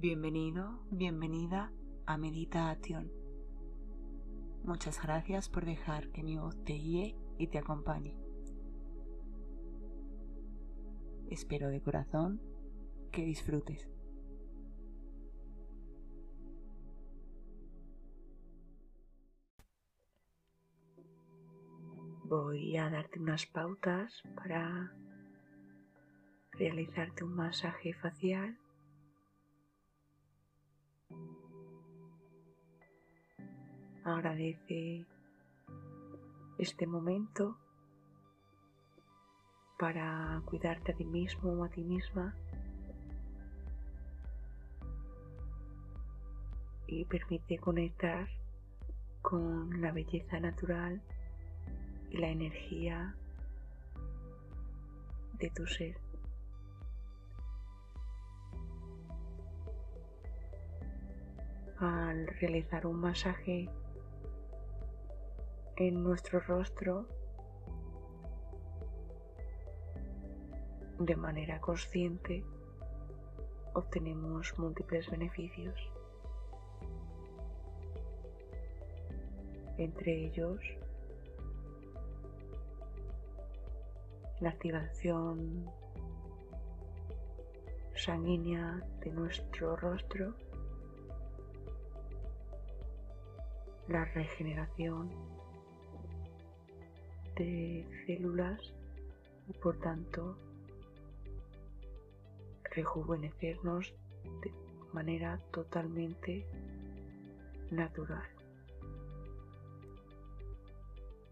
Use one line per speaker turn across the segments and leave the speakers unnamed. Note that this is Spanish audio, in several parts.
Bienvenido, bienvenida a Meditación. Muchas gracias por dejar que mi voz te guíe y te acompañe. Espero de corazón que disfrutes. Voy a darte unas pautas para realizarte un masaje facial Agradece este momento para cuidarte a ti mismo o a ti misma y permite conectar con la belleza natural y la energía de tu ser. Al realizar un masaje en nuestro rostro de manera consciente obtenemos múltiples beneficios. Entre ellos, la activación sanguínea de nuestro rostro, la regeneración de células y por tanto rejuvenecernos de manera totalmente natural.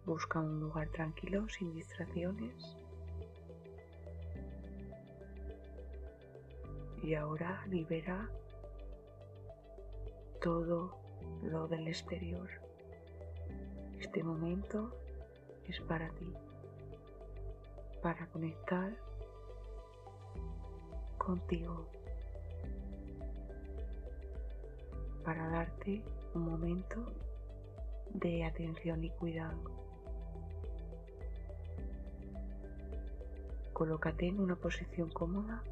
Busca un lugar tranquilo sin distracciones. Y ahora libera todo lo del exterior. Este momento es para ti, para conectar contigo, para darte un momento de atención y cuidado. Colócate en una posición cómoda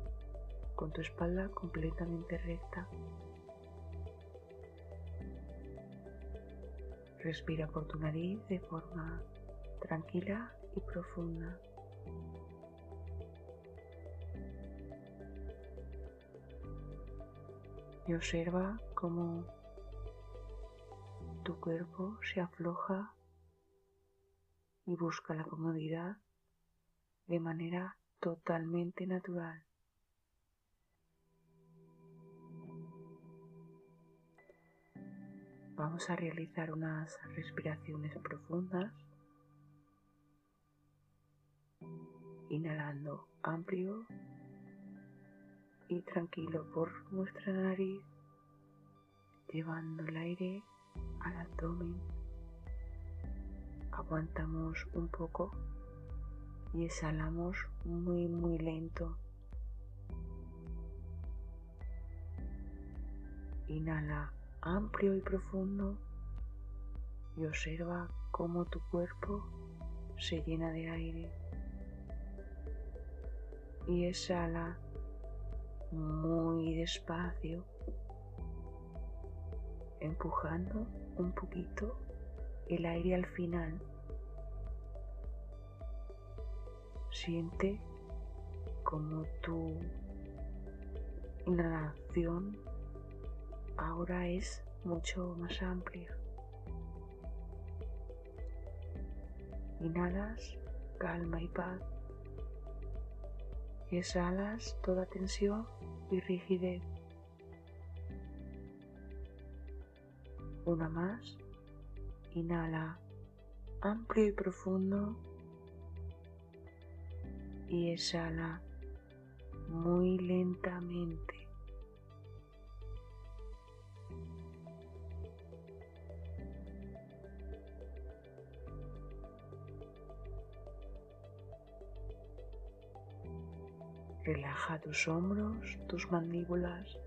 con tu espalda completamente recta. Respira por tu nariz de forma tranquila y profunda. Y observa cómo tu cuerpo se afloja y busca la comodidad de manera totalmente natural. Vamos a realizar unas respiraciones profundas inhalando amplio y tranquilo por nuestra nariz, llevando el aire al abdomen. Aguantamos un poco y exhalamos muy muy lento. Inhala amplio y profundo y observa cómo tu cuerpo se llena de aire y exhala muy despacio, empujando un poquito el aire al final. Siente como tu inhalación ahora es mucho más amplia. Inhalas calma y paz exhalas toda tensión y rigidez. Una más. Inhala amplio y profundo y exhala muy lentamente. Relaja tus hombros, tus mandíbulas.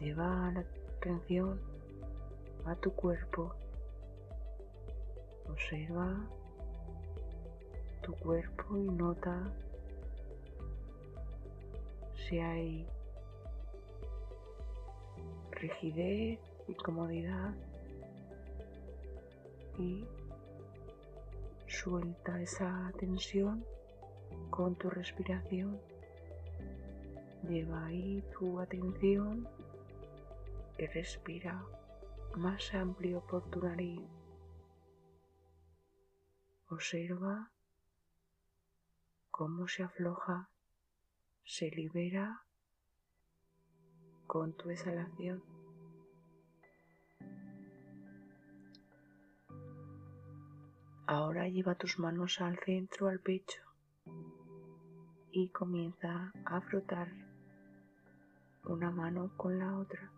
Lleva la atención a tu cuerpo. Observa tu cuerpo y nota si hay rigidez y y suelta esa tensión con tu respiración. Lleva ahí tu atención y respira más amplio por tu nariz. Observa cómo se afloja, se libera con tu exhalación. Ahora lleva tus manos al centro, al pecho y comienza a frotar una mano con la otra.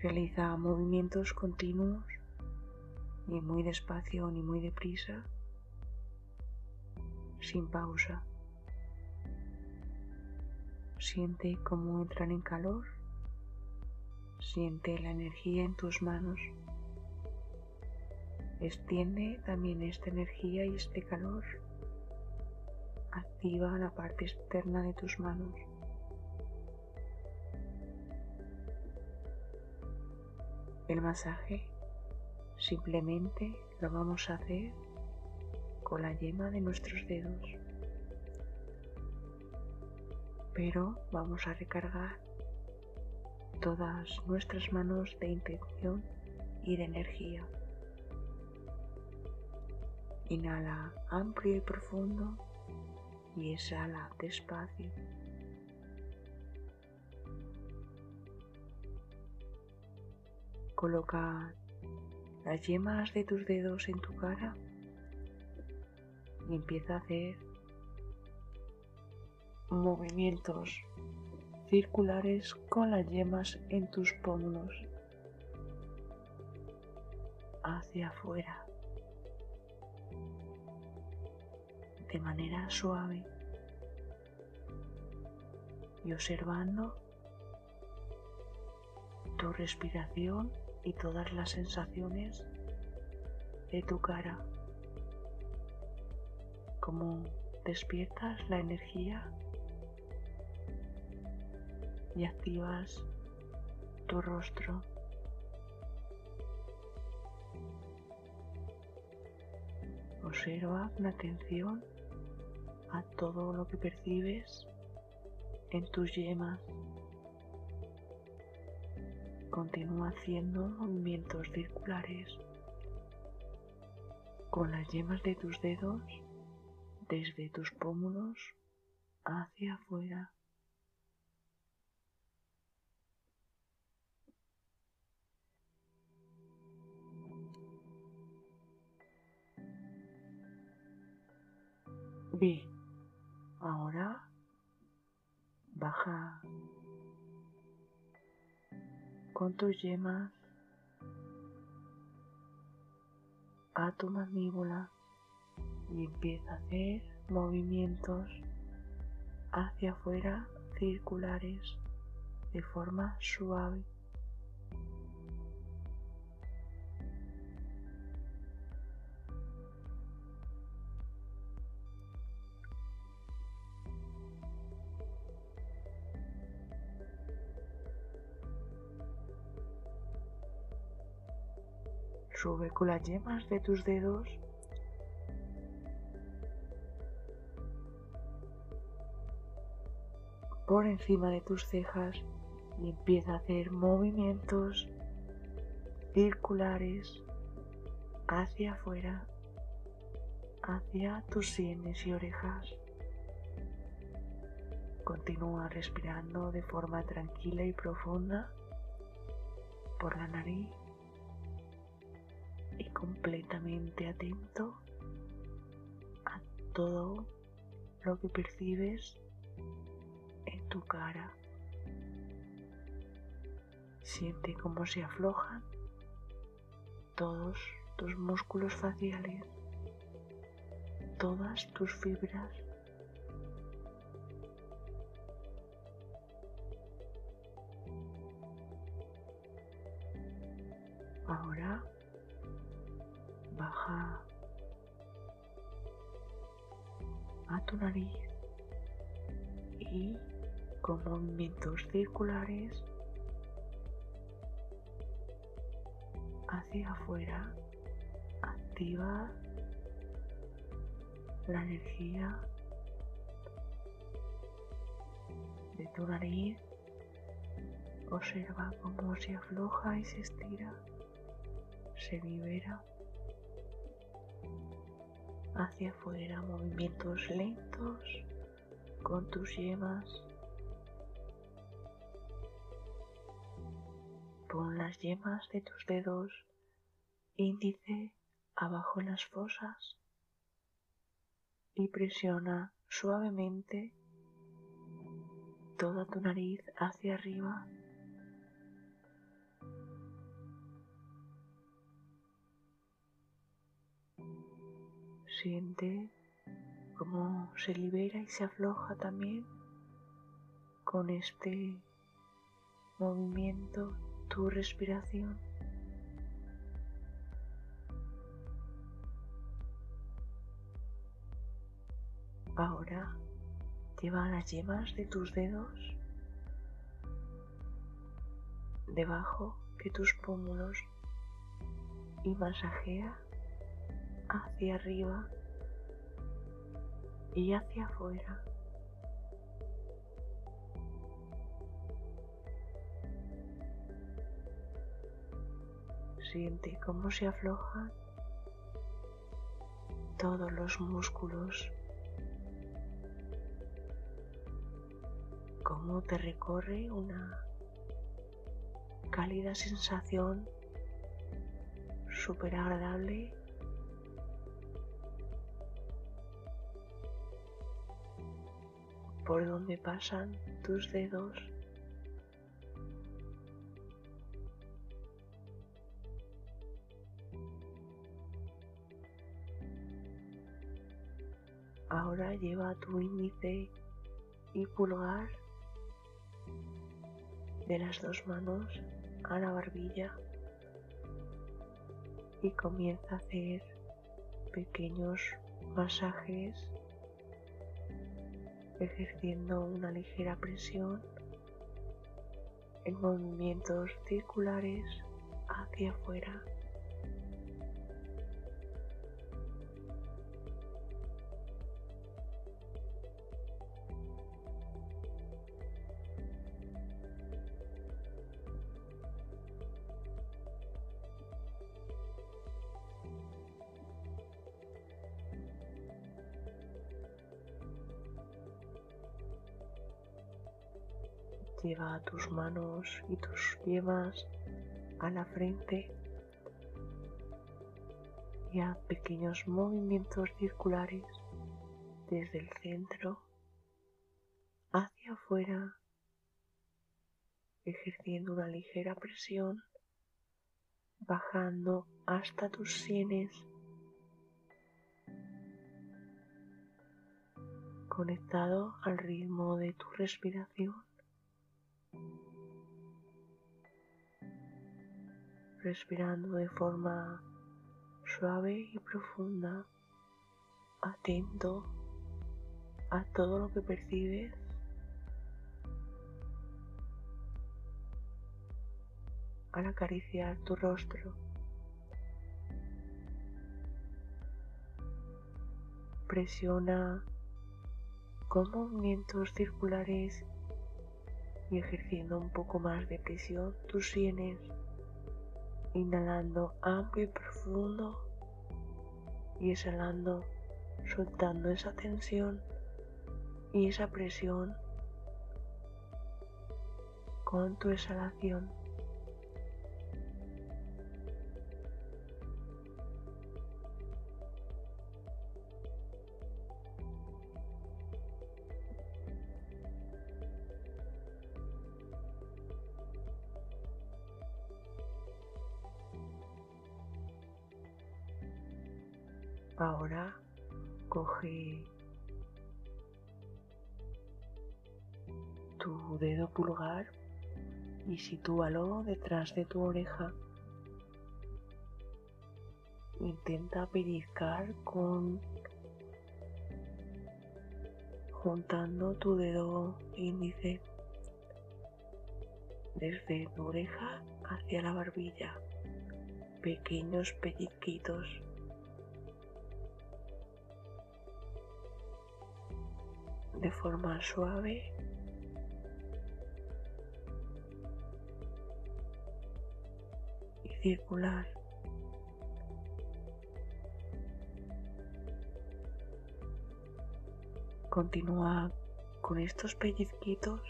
Realiza movimientos continuos, ni muy despacio ni muy deprisa, sin pausa. Siente cómo entran en calor, siente la energía en tus manos. Extiende también esta energía y este calor. Activa la parte externa de tus manos. El masaje simplemente lo vamos a hacer con la yema de nuestros dedos. Pero vamos a recargar todas nuestras manos de intención y de energía. Inhala amplio y profundo y exhala despacio. Coloca las yemas de tus dedos en tu cara y empieza a hacer movimientos circulares con las yemas en tus pómulos. Hacia afuera. de manera suave. Y observando tu respiración y todas las sensaciones de tu cara, como despiertas la energía y activas tu rostro. Observa con atención a todo lo que percibes en tus yemas. Continúa haciendo movimientos circulares con las yemas de tus dedos desde tus pómulos hacia afuera. Bien, ahora baja con tus yemas a tu mandíbula y empieza a hacer movimientos hacia afuera circulares de forma suave. Con las yemas de tus dedos por encima de tus cejas y empieza a hacer movimientos circulares hacia afuera, hacia tus sienes y orejas. Continúa respirando de forma tranquila y profunda por la nariz y completamente atento a todo lo que percibes en tu cara. Siente cómo se aflojan todos tus músculos faciales, todas tus fibras. Ahora a tu nariz y con movimientos circulares hacia afuera activa la energía de tu nariz. Observa cómo se afloja y se estira, se libera hacia afuera, movimientos lentos con tus yemas. Pon las yemas de tus dedos índice abajo en las fosas y presiona suavemente toda tu nariz hacia arriba. Siente cómo se libera y se afloja también con este movimiento tu respiración. Ahora lleva las yemas de tus dedos debajo de tus pómulos y masajea hacia arriba y hacia afuera. Siente cómo se aflojan todos los músculos cómo te recorre una cálida sensación súper agradable por donde pasan tus dedos. Ahora lleva tu índice y pulgar de las dos manos a la barbilla y comienza a hacer pequeños masajes ejerciendo una ligera presión en movimientos circulares hacia afuera. Lleva tus manos y tus yemas a la frente y haz pequeños movimientos circulares desde el centro hacia afuera, ejerciendo una ligera presión, bajando hasta tus sienes, conectado al ritmo de tu respiración. Respirando de forma suave y profunda, atento a todo lo que percibes. Al acariciar tu rostro, presiona con movimientos circulares y ejerciendo un poco más de presión tus sienes inhalando amplio y profundo y exhalando, soltando esa tensión y esa presión con tu exhalación. Ahora coge tu dedo pulgar y sitúalo detrás de tu oreja intenta pellizcar con juntando tu dedo índice desde tu oreja hacia la barbilla, pequeños pellizquitos. De forma suave y circular. Continúa con estos pellizquitos,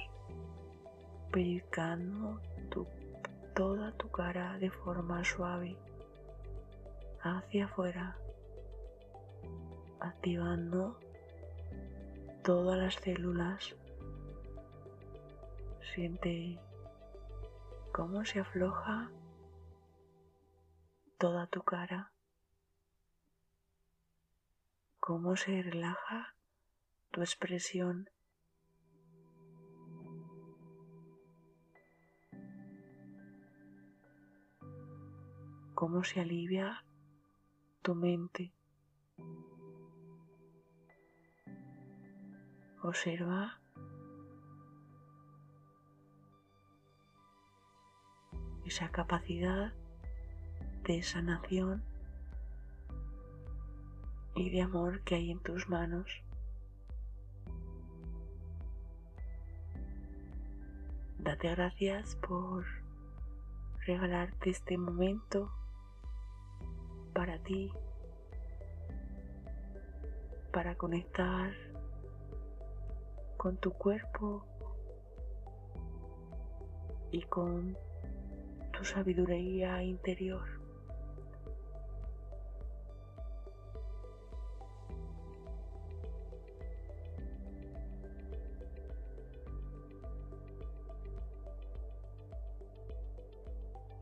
pellizcando toda tu cara de forma suave hacia afuera, activando todas las células. Siente cómo se afloja toda tu cara, cómo se relaja tu expresión. Cómo se alivia tu mente. Observa esa capacidad de sanación y de amor que hay en tus manos. Date gracias por regalarte este momento para ti, para conectar con tu cuerpo y con tu sabiduría interior.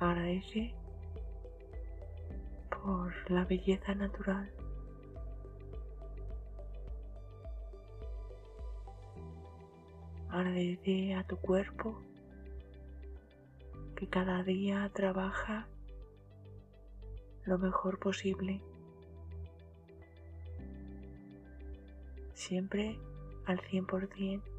Agradece por la belleza natural. Agradece a tu cuerpo que cada día trabaja lo mejor posible. Siempre al 100%.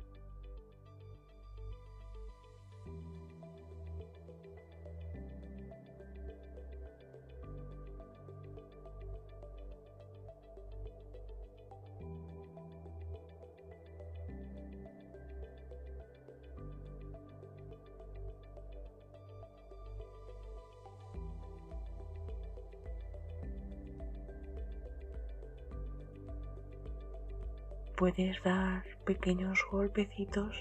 Puedes dar pequeños golpecitos.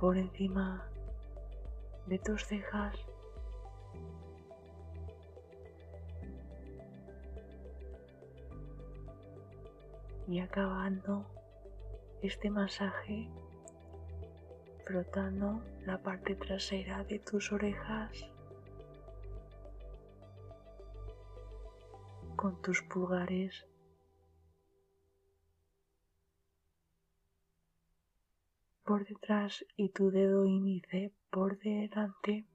Por encima de tus cejas. Y acabando este masaje frotando la parte trasera de tus orejas con tus pulgares. por detrás y tu dedo índice por delante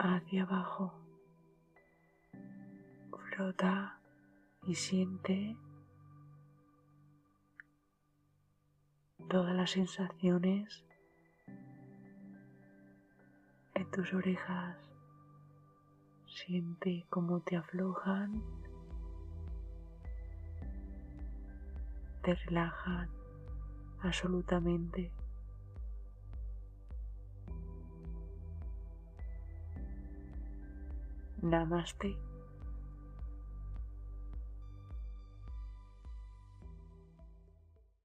hacia abajo. Frota y siente todas las sensaciones en tus orejas. Siente cómo te aflojan te relajan absolutamente. Namaste.